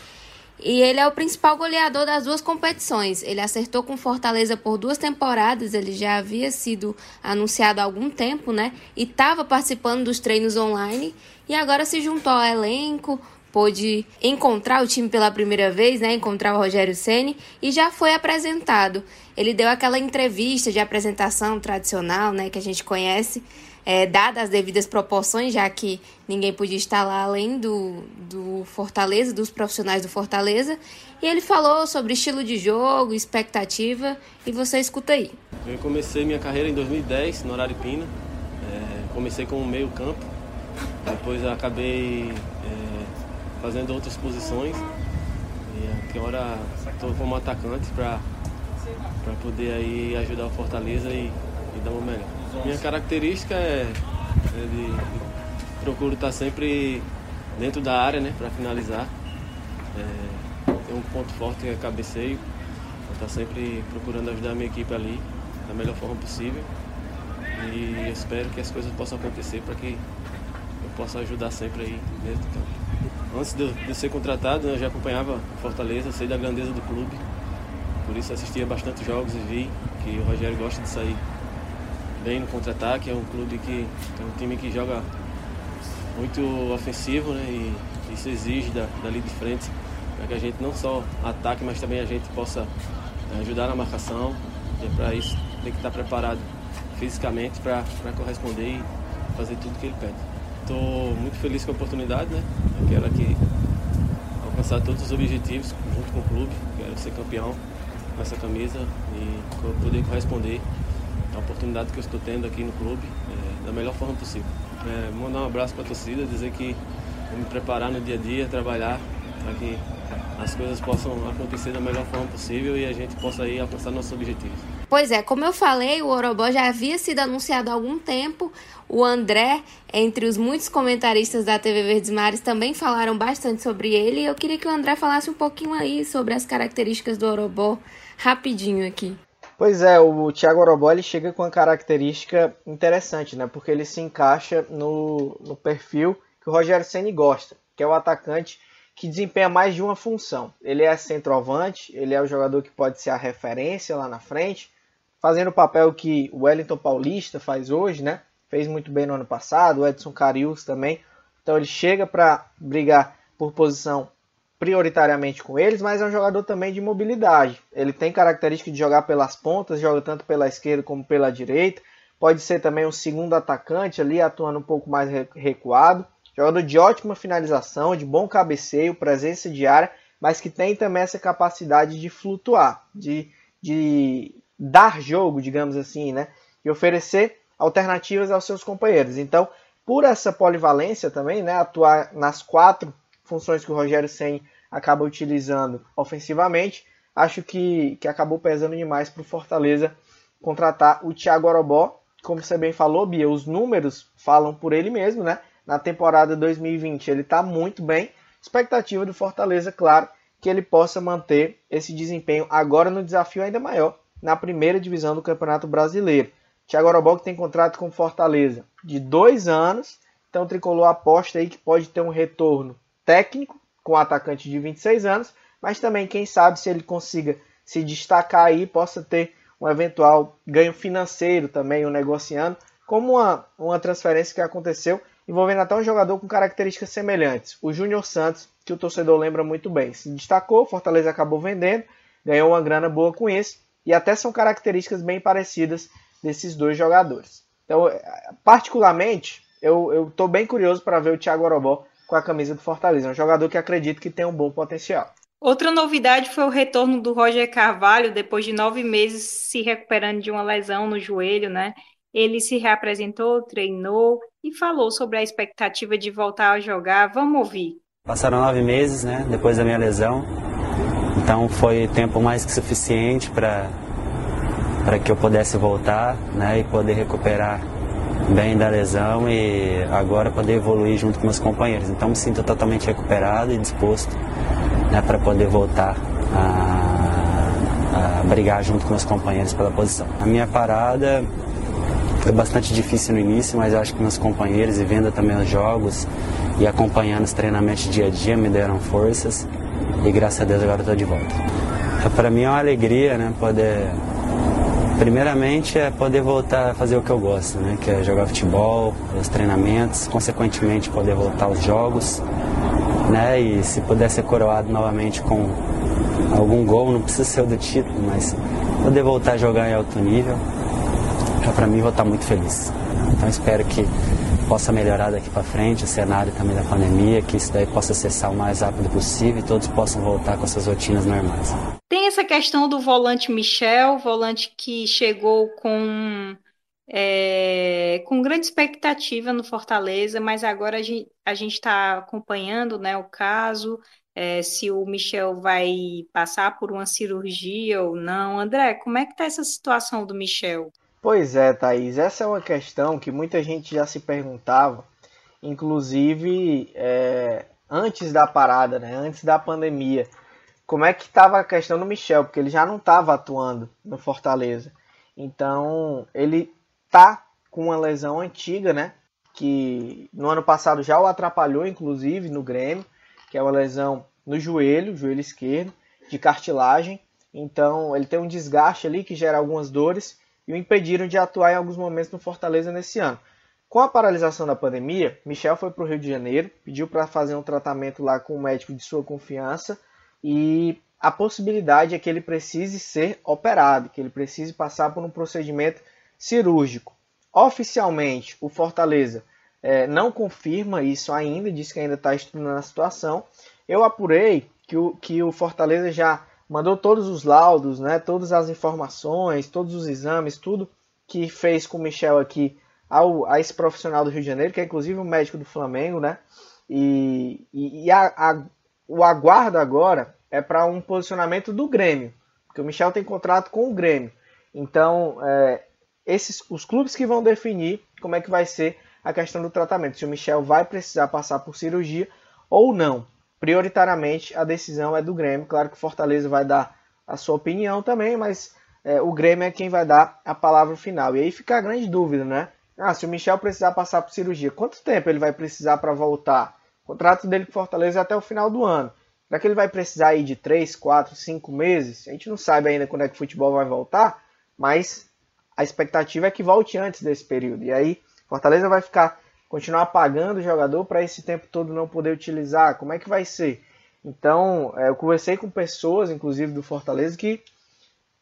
E ele é o principal goleador das duas competições. Ele acertou com Fortaleza por duas temporadas, ele já havia sido anunciado há algum tempo, né? E estava participando dos treinos online e agora se juntou ao elenco, pôde encontrar o time pela primeira vez, né? Encontrar o Rogério Ceni e já foi apresentado. Ele deu aquela entrevista de apresentação tradicional, né? Que a gente conhece é, dadas as devidas proporções, já que ninguém podia estar lá além do, do Fortaleza, dos profissionais do Fortaleza. E ele falou sobre estilo de jogo, expectativa, e você escuta aí. Eu comecei minha carreira em 2010 no Araripina. É, comecei como meio campo, depois acabei fazendo outras posições. E agora estou como atacante para poder aí ajudar o Fortaleza e, e dar o melhor. Minha característica é, é de, de, procuro estar sempre dentro da área, né, para finalizar. É, tem um ponto forte que é cabeceio. Estar tá sempre procurando ajudar a minha equipe ali da melhor forma possível. E espero que as coisas possam acontecer para que eu possa ajudar sempre aí dentro do campo. Antes de eu, ser contratado, eu já acompanhava Fortaleza, sei da grandeza do clube. Por isso assistia bastante jogos e vi que o Rogério gosta de sair bem no contra-ataque. É um clube que é um time que joga muito ofensivo, né? E isso exige da, dali de frente para que a gente não só ataque, mas também a gente possa eh, ajudar na marcação. E para isso tem que estar preparado fisicamente para corresponder e fazer tudo que ele pede. Estou muito feliz com a oportunidade, né? Eu quero aqui alcançar todos os objetivos junto com o clube. Quero ser campeão com essa camisa e poder corresponder a oportunidade que eu estou tendo aqui no clube é, da melhor forma possível. É, mandar um abraço para a torcida, dizer que vou me preparar no dia a dia, trabalhar para que as coisas possam acontecer da melhor forma possível e a gente possa aí alcançar nossos objetivos. Pois é, como eu falei, o Orobó já havia sido anunciado há algum tempo. O André, entre os muitos comentaristas da TV Verdes Mares, também falaram bastante sobre ele. E eu queria que o André falasse um pouquinho aí sobre as características do Orobó, rapidinho aqui. Pois é, o Thiago Orobó ele chega com uma característica interessante, né? Porque ele se encaixa no, no perfil que o Rogério Ceni gosta. que é o atacante que desempenha mais de uma função. Ele é centroavante, ele é o jogador que pode ser a referência lá na frente, fazendo o papel que o Wellington Paulista faz hoje, né? Fez muito bem no ano passado, o Edson Carius também. Então ele chega para brigar por posição prioritariamente com eles, mas é um jogador também de mobilidade. Ele tem característica de jogar pelas pontas, joga tanto pela esquerda como pela direita. Pode ser também um segundo atacante ali, atuando um pouco mais recuado. Jogador de ótima finalização, de bom cabeceio, presença de área, mas que tem também essa capacidade de flutuar, de, de dar jogo, digamos assim, né? E oferecer alternativas aos seus companheiros. Então, por essa polivalência também, né? Atuar nas quatro funções que o Rogério Senni acaba utilizando ofensivamente, acho que, que acabou pesando demais para o Fortaleza contratar o Thiago Orobó. Como você bem falou, Bia, os números falam por ele mesmo, né? Na temporada 2020 ele está muito bem. Expectativa do Fortaleza, claro, que ele possa manter esse desempenho agora no desafio ainda maior na primeira divisão do Campeonato Brasileiro. Thiago que tem contrato com Fortaleza de dois anos, então o Tricolor aposta aí que pode ter um retorno técnico com o atacante de 26 anos, mas também quem sabe se ele consiga se destacar aí, possa ter um eventual ganho financeiro também, um negociando, como uma, uma transferência que aconteceu envolvendo até um jogador com características semelhantes, o Júnior Santos, que o torcedor lembra muito bem. Se destacou, Fortaleza acabou vendendo, ganhou uma grana boa com isso, e até são características bem parecidas desses dois jogadores. Então, particularmente, eu estou bem curioso para ver o Thiago Orobó com a camisa do Fortaleza. É um jogador que acredito que tem um bom potencial. Outra novidade foi o retorno do Roger Carvalho, depois de nove meses se recuperando de uma lesão no joelho, né? Ele se reapresentou, treinou e falou sobre a expectativa de voltar a jogar. Vamos ouvir. Passaram nove meses, né? Depois da minha lesão. Então foi tempo mais que suficiente para para que eu pudesse voltar, né? E poder recuperar bem da lesão e agora poder evoluir junto com meus companheiros. Então me sinto totalmente recuperado e disposto né, para poder voltar a, a brigar junto com meus companheiros pela posição. A minha parada foi bastante difícil no início, mas acho que meus companheiros e vendo também os jogos e acompanhando os treinamentos dia a dia me deram forças e graças a Deus agora estou de volta. Para mim é uma alegria né, poder Primeiramente é poder voltar a fazer o que eu gosto, né? Que é jogar futebol, os treinamentos, consequentemente poder voltar aos jogos, né? E se puder ser coroado novamente com algum gol, não precisa ser o do título, mas poder voltar a jogar em alto nível, para mim vou estar muito feliz. Então espero que possa melhorar daqui para frente o cenário também da pandemia, que isso daí possa cessar o mais rápido possível e todos possam voltar com suas rotinas normais. Tem essa questão do volante Michel, volante que chegou com, é, com grande expectativa no Fortaleza, mas agora a gente está acompanhando né, o caso, é, se o Michel vai passar por uma cirurgia ou não. André, como é que está essa situação do Michel? Pois é, Thaís, essa é uma questão que muita gente já se perguntava, inclusive é, antes da parada, né, antes da pandemia como é que estava a questão do Michel, porque ele já não estava atuando no Fortaleza. Então, ele tá com uma lesão antiga, né? Que no ano passado já o atrapalhou, inclusive, no Grêmio, que é uma lesão no joelho, joelho esquerdo, de cartilagem. Então, ele tem um desgaste ali que gera algumas dores e o impediram de atuar em alguns momentos no Fortaleza nesse ano. Com a paralisação da pandemia, Michel foi para o Rio de Janeiro, pediu para fazer um tratamento lá com um médico de sua confiança e a possibilidade é que ele precise ser operado, que ele precise passar por um procedimento cirúrgico. Oficialmente, o Fortaleza é, não confirma isso ainda, diz que ainda está estudando a situação. Eu apurei que o, que o Fortaleza já mandou todos os laudos, né, todas as informações, todos os exames, tudo que fez com o Michel aqui ao, a esse profissional do Rio de Janeiro, que é inclusive o médico do Flamengo, né? E, e, e a, a, o aguardo agora é para um posicionamento do Grêmio, porque o Michel tem contrato com o Grêmio. Então, é, esses, os clubes que vão definir como é que vai ser a questão do tratamento, se o Michel vai precisar passar por cirurgia ou não. Prioritariamente, a decisão é do Grêmio. Claro que o Fortaleza vai dar a sua opinião também, mas é, o Grêmio é quem vai dar a palavra final. E aí fica a grande dúvida, né? Ah, se o Michel precisar passar por cirurgia, quanto tempo ele vai precisar para voltar? O contrato dele com Fortaleza é até o final do ano. Será que ele vai precisar aí de 3, 4, 5 meses? A gente não sabe ainda quando é que o futebol vai voltar, mas a expectativa é que volte antes desse período. E aí, Fortaleza vai ficar continuar pagando o jogador para esse tempo todo não poder utilizar? Como é que vai ser? Então, é, eu conversei com pessoas, inclusive do Fortaleza, que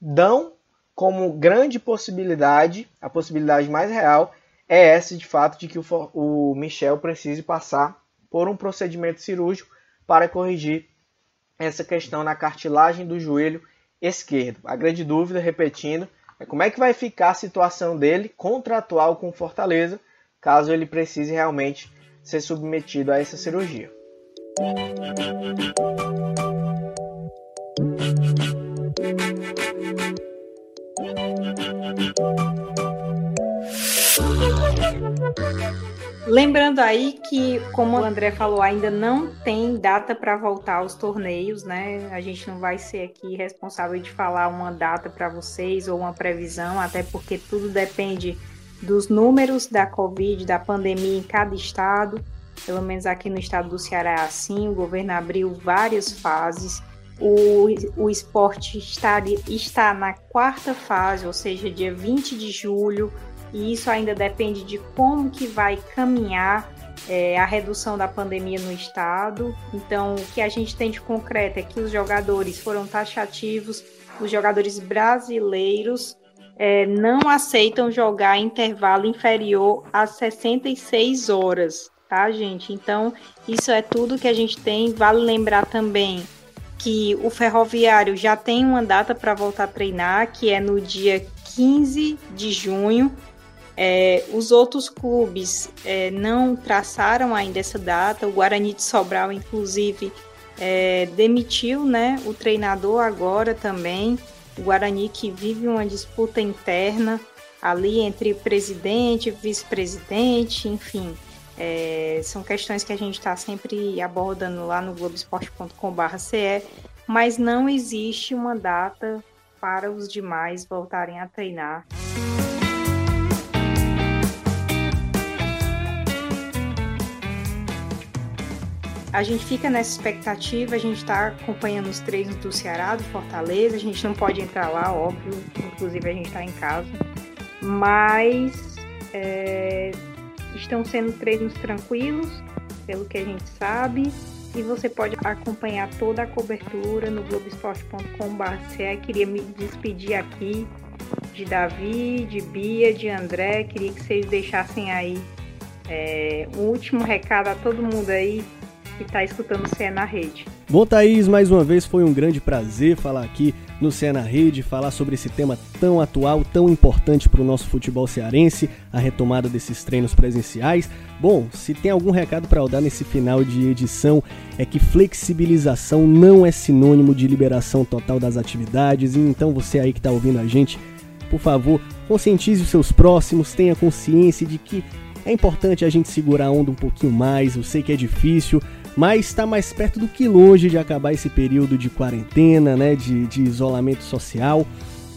dão como grande possibilidade, a possibilidade mais real, é essa de fato de que o, o Michel precise passar por um procedimento cirúrgico para corrigir essa questão na cartilagem do joelho esquerdo. A grande dúvida, repetindo, é como é que vai ficar a situação dele contratual com Fortaleza, caso ele precise realmente ser submetido a essa cirurgia. Lembrando aí que, como o André falou, ainda não tem data para voltar aos torneios, né? A gente não vai ser aqui responsável de falar uma data para vocês ou uma previsão, até porque tudo depende dos números da Covid, da pandemia em cada estado. Pelo menos aqui no estado do Ceará é assim, o governo abriu várias fases. O, o esporte está, está na quarta fase, ou seja, dia 20 de julho e isso ainda depende de como que vai caminhar é, a redução da pandemia no estado. Então, o que a gente tem de concreto é que os jogadores foram taxativos, os jogadores brasileiros é, não aceitam jogar intervalo inferior a 66 horas, tá, gente? Então, isso é tudo que a gente tem. Vale lembrar também que o ferroviário já tem uma data para voltar a treinar, que é no dia 15 de junho. É, os outros clubes é, não traçaram ainda essa data. O Guarani de Sobral, inclusive, é, demitiu né, o treinador agora também. O Guarani que vive uma disputa interna ali entre presidente, vice-presidente, enfim. É, são questões que a gente está sempre abordando lá no globesport.com.br, mas não existe uma data para os demais voltarem a treinar. A gente fica nessa expectativa, a gente está acompanhando os treinos do Ceará, do Fortaleza, a gente não pode entrar lá, óbvio, inclusive a gente está em casa, mas é, estão sendo treinos tranquilos, pelo que a gente sabe, e você pode acompanhar toda a cobertura no globesport.com.br. Queria me despedir aqui de Davi, de Bia, de André, queria que vocês deixassem aí é, um último recado a todo mundo aí que está escutando o CE na Rede. Bom, Thaís, mais uma vez foi um grande prazer falar aqui no CE na Rede, falar sobre esse tema tão atual, tão importante para o nosso futebol cearense, a retomada desses treinos presenciais. Bom, se tem algum recado para dar nesse final de edição, é que flexibilização não é sinônimo de liberação total das atividades, e então você aí que está ouvindo a gente, por favor, conscientize os seus próximos, tenha consciência de que é importante a gente segurar a onda um pouquinho mais, eu sei que é difícil, mas está mais perto do que longe de acabar esse período de quarentena, né, de, de isolamento social.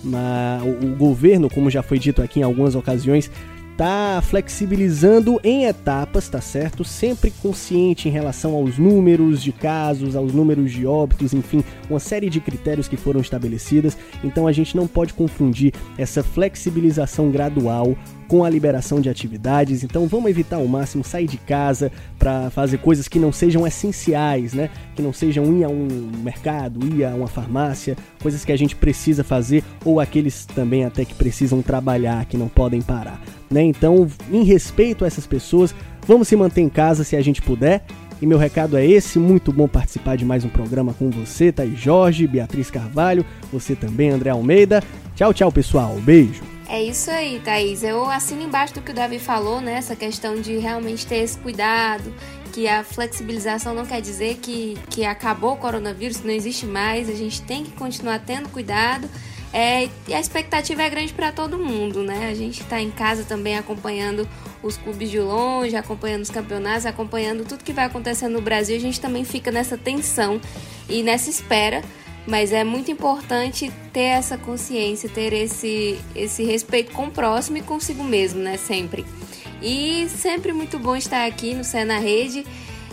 o, o governo, como já foi dito aqui em algumas ocasiões, está flexibilizando em etapas, tá certo? Sempre consciente em relação aos números de casos, aos números de óbitos, enfim, uma série de critérios que foram estabelecidas. Então a gente não pode confundir essa flexibilização gradual com a liberação de atividades. Então vamos evitar ao máximo sair de casa para fazer coisas que não sejam essenciais, né? Que não sejam ir a um mercado, ir a uma farmácia, coisas que a gente precisa fazer ou aqueles também até que precisam trabalhar, que não podem parar, né? Então, em respeito a essas pessoas, vamos se manter em casa se a gente puder. E meu recado é esse, muito bom participar de mais um programa com você, Thaís Jorge, Beatriz Carvalho, você também, André Almeida. Tchau, tchau, pessoal. Beijo. É isso aí, Thaís. Eu assino embaixo do que o Davi falou, né? Essa questão de realmente ter esse cuidado, que a flexibilização não quer dizer que, que acabou o coronavírus, não existe mais. A gente tem que continuar tendo cuidado. É, e a expectativa é grande para todo mundo, né? A gente está em casa também acompanhando os clubes de longe, acompanhando os campeonatos, acompanhando tudo que vai acontecendo no Brasil. A gente também fica nessa tensão e nessa espera mas é muito importante ter essa consciência, ter esse, esse respeito com o próximo e consigo mesmo, né? Sempre. E sempre muito bom estar aqui no Cé na Rede.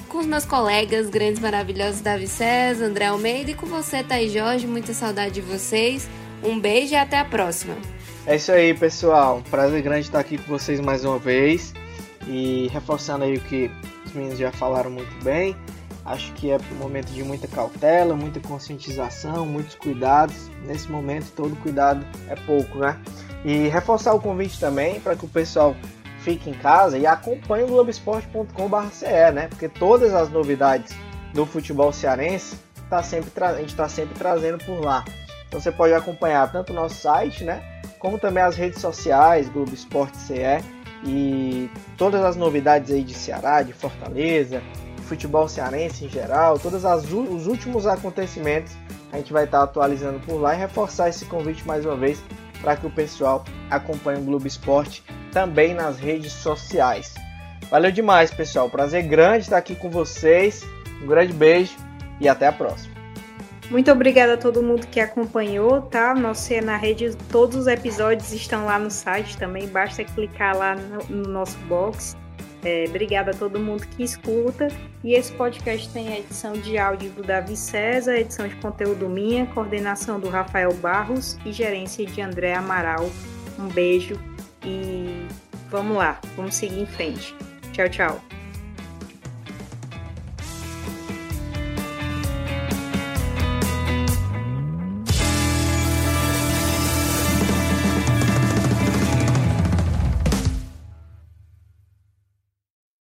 com os meus colegas grandes maravilhosos Davi César, André Almeida e com você, Thaís Jorge. Muita saudade de vocês. Um beijo e até a próxima. É isso aí, pessoal. Prazer grande estar aqui com vocês mais uma vez. E reforçando aí o que os meninos já falaram muito bem. Acho que é um momento de muita cautela, muita conscientização, muitos cuidados. Nesse momento, todo cuidado é pouco, né? E reforçar o convite também para que o pessoal fique em casa e acompanhe o globesport.com.br, né? Porque todas as novidades do futebol cearense tá sempre a gente está sempre trazendo por lá. Então você pode acompanhar tanto o nosso site, né? Como também as redes sociais, Globo Esporte CE e todas as novidades aí de Ceará, de Fortaleza, futebol cearense em geral, todos os últimos acontecimentos a gente vai estar atualizando por lá e reforçar esse convite mais uma vez para que o pessoal acompanhe o Globo Esporte também nas redes sociais. Valeu demais, pessoal. Prazer grande estar aqui com vocês. Um grande beijo e até a próxima. Muito obrigada a todo mundo que acompanhou, tá? Nosso na rede, todos os episódios estão lá no site também, basta clicar lá no, no nosso box. É, obrigada a todo mundo que escuta. E esse podcast tem a edição de áudio do Davi César, edição de conteúdo minha, coordenação do Rafael Barros e gerência de André Amaral. Um beijo e vamos lá, vamos seguir em frente. Tchau, tchau.